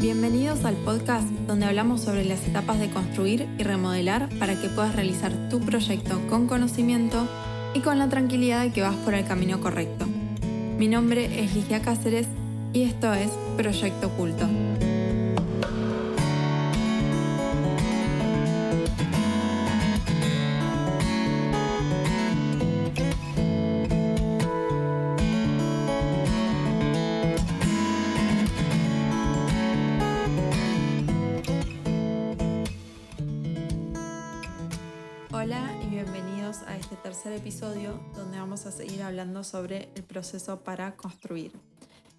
Bienvenidos al podcast donde hablamos sobre las etapas de construir y remodelar para que puedas realizar tu proyecto con conocimiento y con la tranquilidad de que vas por el camino correcto. Mi nombre es Ligia Cáceres y esto es Proyecto Oculto. Hola y bienvenidos a este tercer episodio donde vamos a seguir hablando sobre el proceso para construir.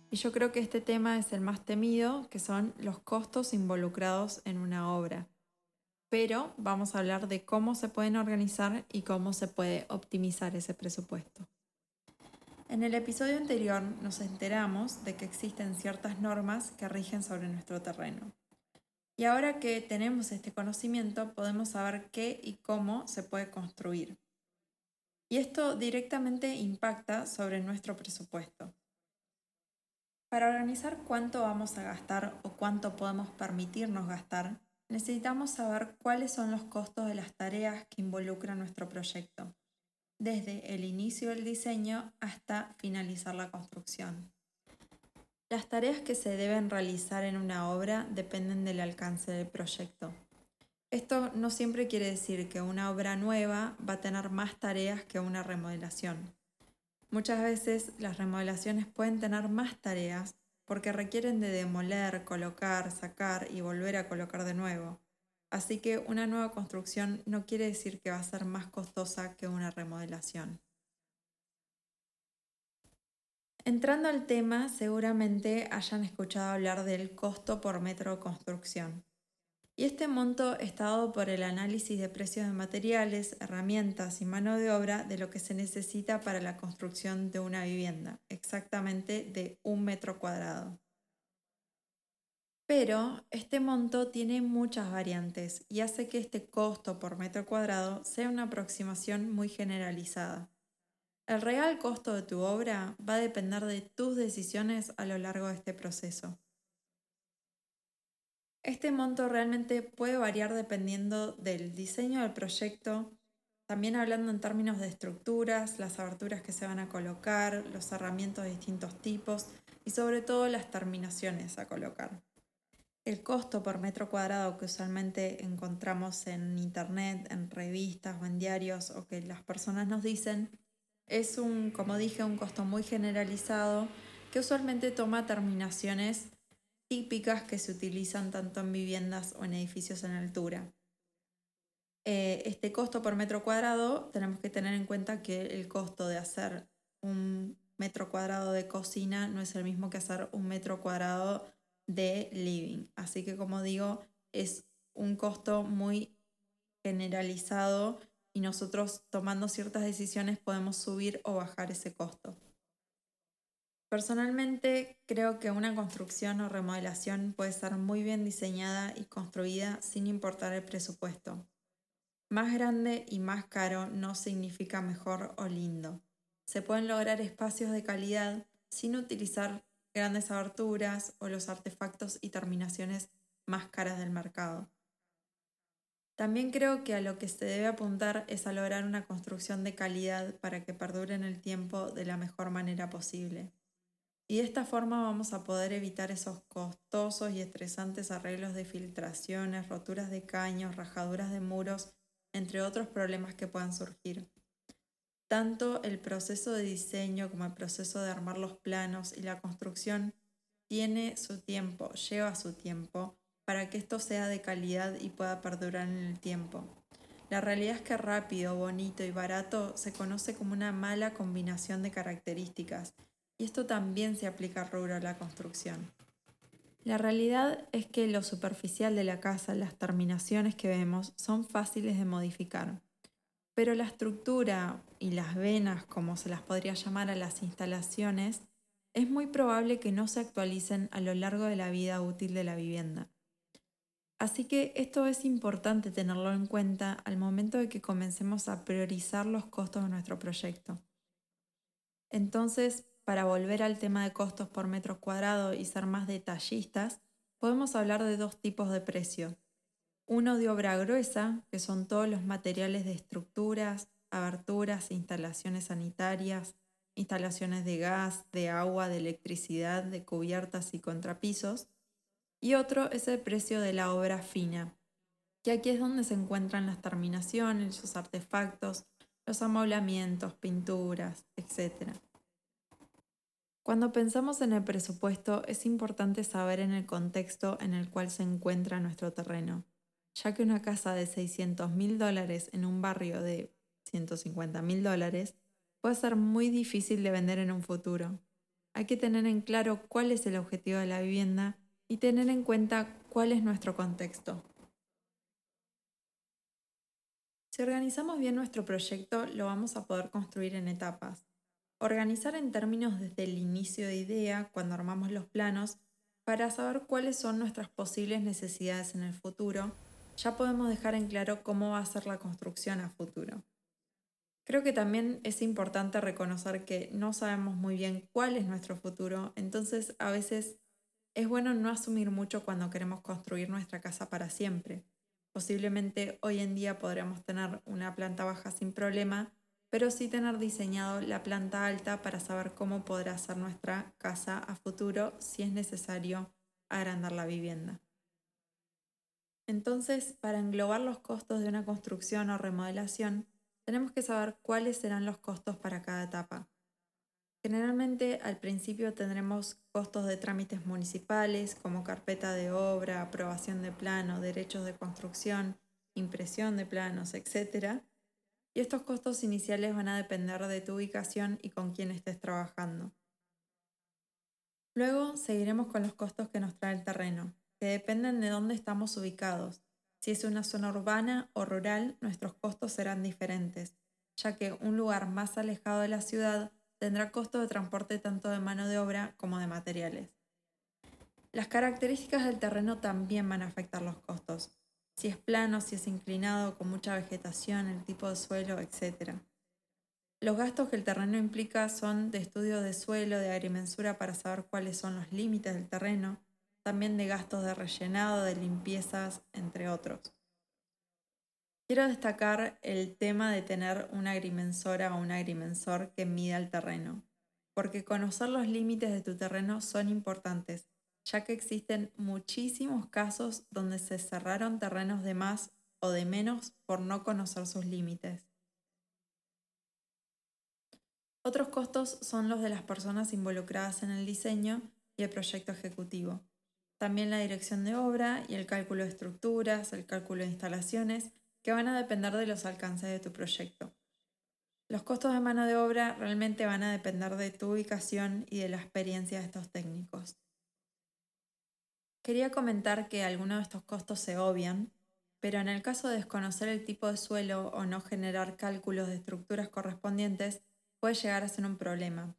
Y yo creo que este tema es el más temido, que son los costos involucrados en una obra. Pero vamos a hablar de cómo se pueden organizar y cómo se puede optimizar ese presupuesto. En el episodio anterior nos enteramos de que existen ciertas normas que rigen sobre nuestro terreno. Y ahora que tenemos este conocimiento podemos saber qué y cómo se puede construir. Y esto directamente impacta sobre nuestro presupuesto. Para organizar cuánto vamos a gastar o cuánto podemos permitirnos gastar, necesitamos saber cuáles son los costos de las tareas que involucran nuestro proyecto, desde el inicio del diseño hasta finalizar la construcción. Las tareas que se deben realizar en una obra dependen del alcance del proyecto. Esto no siempre quiere decir que una obra nueva va a tener más tareas que una remodelación. Muchas veces las remodelaciones pueden tener más tareas porque requieren de demoler, colocar, sacar y volver a colocar de nuevo. Así que una nueva construcción no quiere decir que va a ser más costosa que una remodelación. Entrando al tema, seguramente hayan escuchado hablar del costo por metro de construcción. Y este monto está dado por el análisis de precios de materiales, herramientas y mano de obra de lo que se necesita para la construcción de una vivienda, exactamente de un metro cuadrado. Pero este monto tiene muchas variantes y hace que este costo por metro cuadrado sea una aproximación muy generalizada. El real costo de tu obra va a depender de tus decisiones a lo largo de este proceso. Este monto realmente puede variar dependiendo del diseño del proyecto, también hablando en términos de estructuras, las aberturas que se van a colocar, los herramientas de distintos tipos y sobre todo las terminaciones a colocar. El costo por metro cuadrado que usualmente encontramos en internet, en revistas o en diarios o que las personas nos dicen, es un, como dije, un costo muy generalizado que usualmente toma terminaciones típicas que se utilizan tanto en viviendas o en edificios en altura. Eh, este costo por metro cuadrado tenemos que tener en cuenta que el costo de hacer un metro cuadrado de cocina no es el mismo que hacer un metro cuadrado de living. Así que como digo, es un costo muy generalizado y nosotros tomando ciertas decisiones podemos subir o bajar ese costo. Personalmente creo que una construcción o remodelación puede estar muy bien diseñada y construida sin importar el presupuesto. Más grande y más caro no significa mejor o lindo. Se pueden lograr espacios de calidad sin utilizar grandes aberturas o los artefactos y terminaciones más caras del mercado. También creo que a lo que se debe apuntar es a lograr una construcción de calidad para que perdure en el tiempo de la mejor manera posible y de esta forma vamos a poder evitar esos costosos y estresantes arreglos de filtraciones, roturas de caños, rajaduras de muros, entre otros problemas que puedan surgir. Tanto el proceso de diseño como el proceso de armar los planos y la construcción tiene su tiempo, lleva su tiempo, para que esto sea de calidad y pueda perdurar en el tiempo. La realidad es que rápido, bonito y barato se conoce como una mala combinación de características y esto también se aplica rubro de la construcción. La realidad es que lo superficial de la casa, las terminaciones que vemos, son fáciles de modificar. Pero la estructura y las venas, como se las podría llamar a las instalaciones, es muy probable que no se actualicen a lo largo de la vida útil de la vivienda. Así que esto es importante tenerlo en cuenta al momento de que comencemos a priorizar los costos de nuestro proyecto. Entonces, para volver al tema de costos por metro cuadrado y ser más detallistas, podemos hablar de dos tipos de precio. Uno de obra gruesa, que son todos los materiales de estructuras, aberturas, instalaciones sanitarias, instalaciones de gas, de agua, de electricidad, de cubiertas y contrapisos. Y otro es el precio de la obra fina, que aquí es donde se encuentran las terminaciones, los artefactos, los amoblamientos, pinturas, etc. Cuando pensamos en el presupuesto es importante saber en el contexto en el cual se encuentra nuestro terreno, ya que una casa de 600 mil dólares en un barrio de 150 mil dólares puede ser muy difícil de vender en un futuro. Hay que tener en claro cuál es el objetivo de la vivienda y tener en cuenta cuál es nuestro contexto. Si organizamos bien nuestro proyecto, lo vamos a poder construir en etapas. Organizar en términos desde el inicio de idea, cuando armamos los planos, para saber cuáles son nuestras posibles necesidades en el futuro, ya podemos dejar en claro cómo va a ser la construcción a futuro. Creo que también es importante reconocer que no sabemos muy bien cuál es nuestro futuro, entonces a veces es bueno no asumir mucho cuando queremos construir nuestra casa para siempre. Posiblemente hoy en día podremos tener una planta baja sin problema, pero sí tener diseñado la planta alta para saber cómo podrá ser nuestra casa a futuro si es necesario agrandar la vivienda. Entonces, para englobar los costos de una construcción o remodelación, tenemos que saber cuáles serán los costos para cada etapa. Generalmente al principio tendremos costos de trámites municipales como carpeta de obra, aprobación de plano, derechos de construcción, impresión de planos, etc. Y estos costos iniciales van a depender de tu ubicación y con quién estés trabajando. Luego seguiremos con los costos que nos trae el terreno, que dependen de dónde estamos ubicados. Si es una zona urbana o rural, nuestros costos serán diferentes, ya que un lugar más alejado de la ciudad tendrá costo de transporte tanto de mano de obra como de materiales. Las características del terreno también van a afectar los costos, si es plano, si es inclinado, con mucha vegetación, el tipo de suelo, etc. Los gastos que el terreno implica son de estudio de suelo, de agrimensura para saber cuáles son los límites del terreno, también de gastos de rellenado, de limpiezas, entre otros. Quiero destacar el tema de tener una agrimensora o un agrimensor que mida el terreno, porque conocer los límites de tu terreno son importantes, ya que existen muchísimos casos donde se cerraron terrenos de más o de menos por no conocer sus límites. Otros costos son los de las personas involucradas en el diseño y el proyecto ejecutivo. También la dirección de obra y el cálculo de estructuras, el cálculo de instalaciones que van a depender de los alcances de tu proyecto. Los costos de mano de obra realmente van a depender de tu ubicación y de la experiencia de estos técnicos. Quería comentar que algunos de estos costos se obvian, pero en el caso de desconocer el tipo de suelo o no generar cálculos de estructuras correspondientes, puede llegar a ser un problema.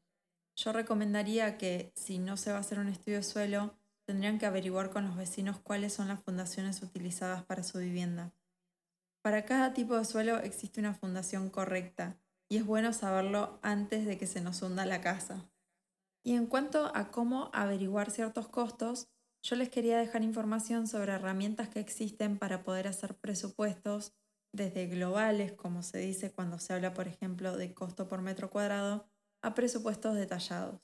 Yo recomendaría que, si no se va a hacer un estudio de suelo, tendrían que averiguar con los vecinos cuáles son las fundaciones utilizadas para su vivienda. Para cada tipo de suelo existe una fundación correcta y es bueno saberlo antes de que se nos hunda la casa. Y en cuanto a cómo averiguar ciertos costos, yo les quería dejar información sobre herramientas que existen para poder hacer presupuestos desde globales, como se dice cuando se habla, por ejemplo, de costo por metro cuadrado, a presupuestos detallados.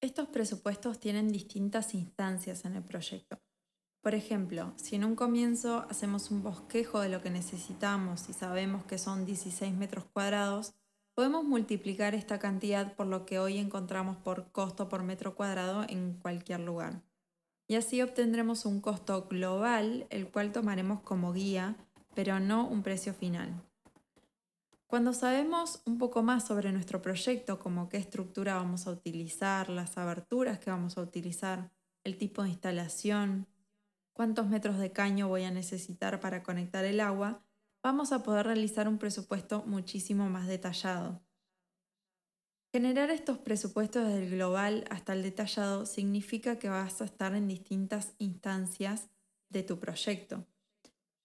Estos presupuestos tienen distintas instancias en el proyecto. Por ejemplo, si en un comienzo hacemos un bosquejo de lo que necesitamos y sabemos que son 16 metros cuadrados, podemos multiplicar esta cantidad por lo que hoy encontramos por costo por metro cuadrado en cualquier lugar. Y así obtendremos un costo global, el cual tomaremos como guía, pero no un precio final. Cuando sabemos un poco más sobre nuestro proyecto, como qué estructura vamos a utilizar, las aberturas que vamos a utilizar, el tipo de instalación, cuántos metros de caño voy a necesitar para conectar el agua, vamos a poder realizar un presupuesto muchísimo más detallado. Generar estos presupuestos desde el global hasta el detallado significa que vas a estar en distintas instancias de tu proyecto.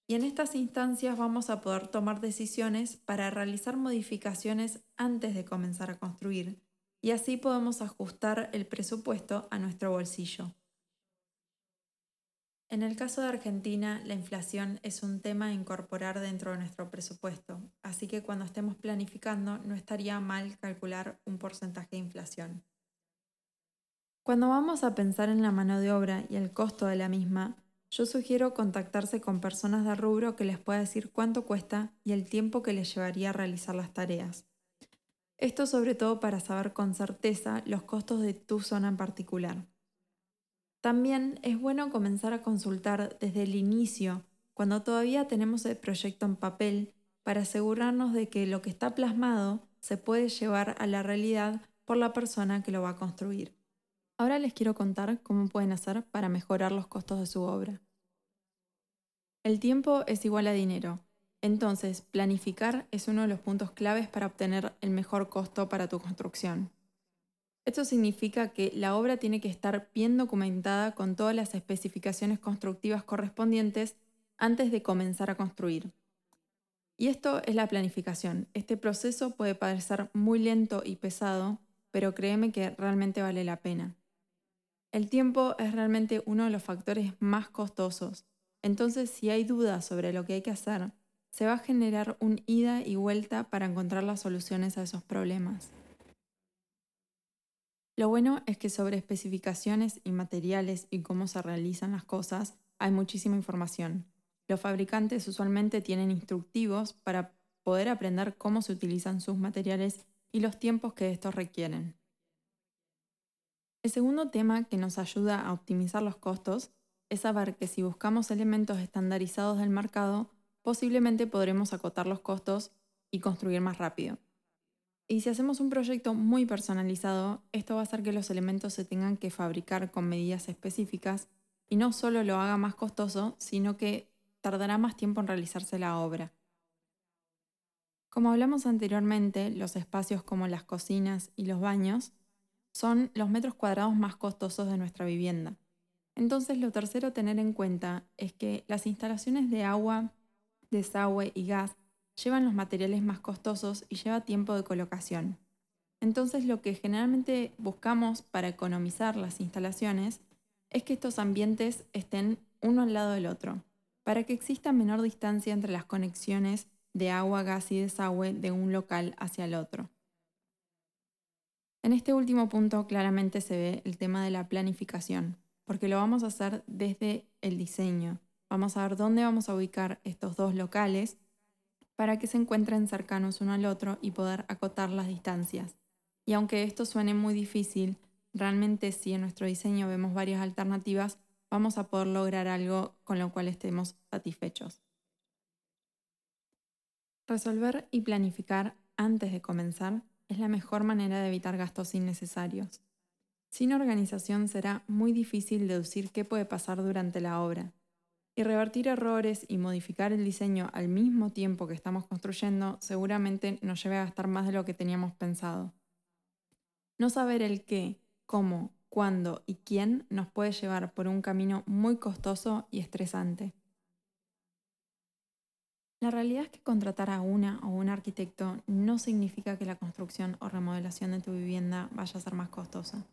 Y en estas instancias vamos a poder tomar decisiones para realizar modificaciones antes de comenzar a construir y así podemos ajustar el presupuesto a nuestro bolsillo. En el caso de Argentina, la inflación es un tema a incorporar dentro de nuestro presupuesto, así que cuando estemos planificando no estaría mal calcular un porcentaje de inflación. Cuando vamos a pensar en la mano de obra y el costo de la misma, yo sugiero contactarse con personas de rubro que les pueda decir cuánto cuesta y el tiempo que les llevaría a realizar las tareas. Esto sobre todo para saber con certeza los costos de tu zona en particular. También es bueno comenzar a consultar desde el inicio, cuando todavía tenemos el proyecto en papel, para asegurarnos de que lo que está plasmado se puede llevar a la realidad por la persona que lo va a construir. Ahora les quiero contar cómo pueden hacer para mejorar los costos de su obra. El tiempo es igual a dinero, entonces planificar es uno de los puntos claves para obtener el mejor costo para tu construcción. Esto significa que la obra tiene que estar bien documentada con todas las especificaciones constructivas correspondientes antes de comenzar a construir. Y esto es la planificación. Este proceso puede parecer muy lento y pesado, pero créeme que realmente vale la pena. El tiempo es realmente uno de los factores más costosos, entonces si hay dudas sobre lo que hay que hacer, se va a generar un ida y vuelta para encontrar las soluciones a esos problemas. Lo bueno es que sobre especificaciones y materiales y cómo se realizan las cosas hay muchísima información. Los fabricantes usualmente tienen instructivos para poder aprender cómo se utilizan sus materiales y los tiempos que estos requieren. El segundo tema que nos ayuda a optimizar los costos es saber que si buscamos elementos estandarizados del mercado, posiblemente podremos acotar los costos y construir más rápido. Y si hacemos un proyecto muy personalizado, esto va a hacer que los elementos se tengan que fabricar con medidas específicas y no solo lo haga más costoso, sino que tardará más tiempo en realizarse la obra. Como hablamos anteriormente, los espacios como las cocinas y los baños son los metros cuadrados más costosos de nuestra vivienda. Entonces, lo tercero a tener en cuenta es que las instalaciones de agua, desagüe y gas llevan los materiales más costosos y lleva tiempo de colocación. Entonces lo que generalmente buscamos para economizar las instalaciones es que estos ambientes estén uno al lado del otro, para que exista menor distancia entre las conexiones de agua, gas y desagüe de un local hacia el otro. En este último punto claramente se ve el tema de la planificación, porque lo vamos a hacer desde el diseño. Vamos a ver dónde vamos a ubicar estos dos locales para que se encuentren cercanos uno al otro y poder acotar las distancias. Y aunque esto suene muy difícil, realmente si en nuestro diseño vemos varias alternativas, vamos a poder lograr algo con lo cual estemos satisfechos. Resolver y planificar antes de comenzar es la mejor manera de evitar gastos innecesarios. Sin organización será muy difícil deducir qué puede pasar durante la obra y revertir errores y modificar el diseño al mismo tiempo que estamos construyendo seguramente nos lleve a gastar más de lo que teníamos pensado. No saber el qué, cómo, cuándo y quién nos puede llevar por un camino muy costoso y estresante. La realidad es que contratar a una o un arquitecto no significa que la construcción o remodelación de tu vivienda vaya a ser más costosa.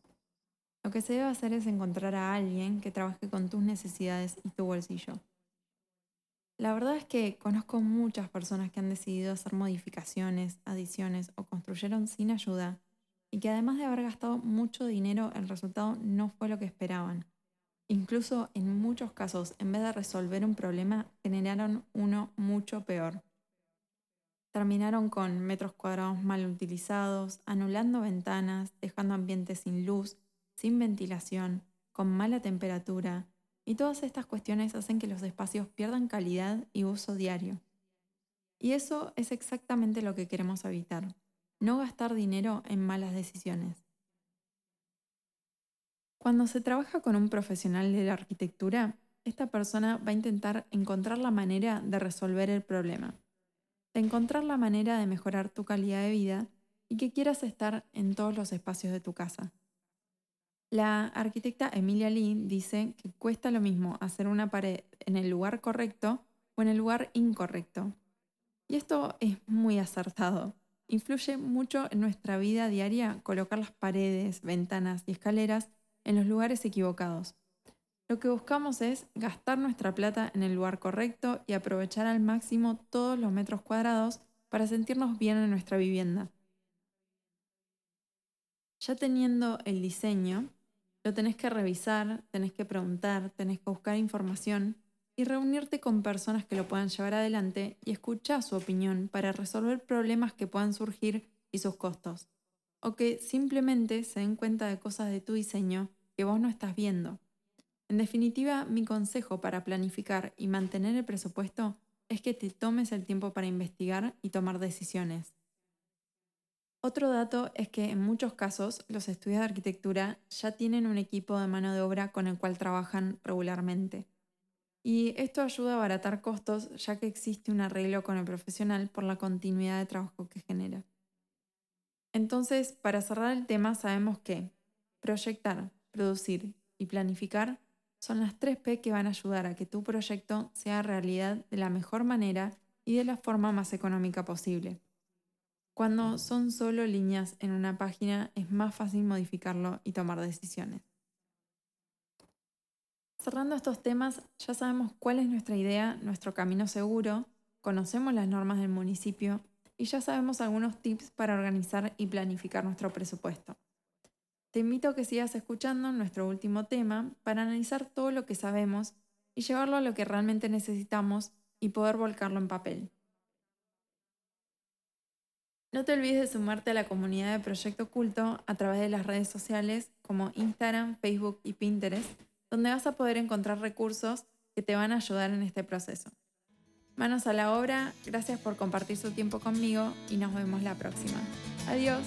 Lo que se debe hacer es encontrar a alguien que trabaje con tus necesidades y tu bolsillo. La verdad es que conozco muchas personas que han decidido hacer modificaciones, adiciones o construyeron sin ayuda y que además de haber gastado mucho dinero, el resultado no fue lo que esperaban. Incluso en muchos casos, en vez de resolver un problema, generaron uno mucho peor. Terminaron con metros cuadrados mal utilizados, anulando ventanas, dejando ambientes sin luz sin ventilación, con mala temperatura, y todas estas cuestiones hacen que los espacios pierdan calidad y uso diario. Y eso es exactamente lo que queremos evitar, no gastar dinero en malas decisiones. Cuando se trabaja con un profesional de la arquitectura, esta persona va a intentar encontrar la manera de resolver el problema, de encontrar la manera de mejorar tu calidad de vida y que quieras estar en todos los espacios de tu casa. La arquitecta Emilia Lee dice que cuesta lo mismo hacer una pared en el lugar correcto o en el lugar incorrecto. Y esto es muy acertado. influye mucho en nuestra vida diaria colocar las paredes, ventanas y escaleras en los lugares equivocados. Lo que buscamos es gastar nuestra plata en el lugar correcto y aprovechar al máximo todos los metros cuadrados para sentirnos bien en nuestra vivienda. Ya teniendo el diseño, lo tenés que revisar, tenés que preguntar, tenés que buscar información y reunirte con personas que lo puedan llevar adelante y escuchar su opinión para resolver problemas que puedan surgir y sus costos. O que simplemente se den cuenta de cosas de tu diseño que vos no estás viendo. En definitiva, mi consejo para planificar y mantener el presupuesto es que te tomes el tiempo para investigar y tomar decisiones. Otro dato es que en muchos casos los estudios de arquitectura ya tienen un equipo de mano de obra con el cual trabajan regularmente. Y esto ayuda a abaratar costos ya que existe un arreglo con el profesional por la continuidad de trabajo que genera. Entonces, para cerrar el tema, sabemos que proyectar, producir y planificar son las tres P que van a ayudar a que tu proyecto sea realidad de la mejor manera y de la forma más económica posible. Cuando son solo líneas en una página es más fácil modificarlo y tomar decisiones. Cerrando estos temas, ya sabemos cuál es nuestra idea, nuestro camino seguro, conocemos las normas del municipio y ya sabemos algunos tips para organizar y planificar nuestro presupuesto. Te invito a que sigas escuchando nuestro último tema para analizar todo lo que sabemos y llevarlo a lo que realmente necesitamos y poder volcarlo en papel. No te olvides de sumarte a la comunidad de Proyecto Oculto a través de las redes sociales como Instagram, Facebook y Pinterest donde vas a poder encontrar recursos que te van a ayudar en este proceso. Manos a la obra, gracias por compartir su tiempo conmigo y nos vemos la próxima. Adiós.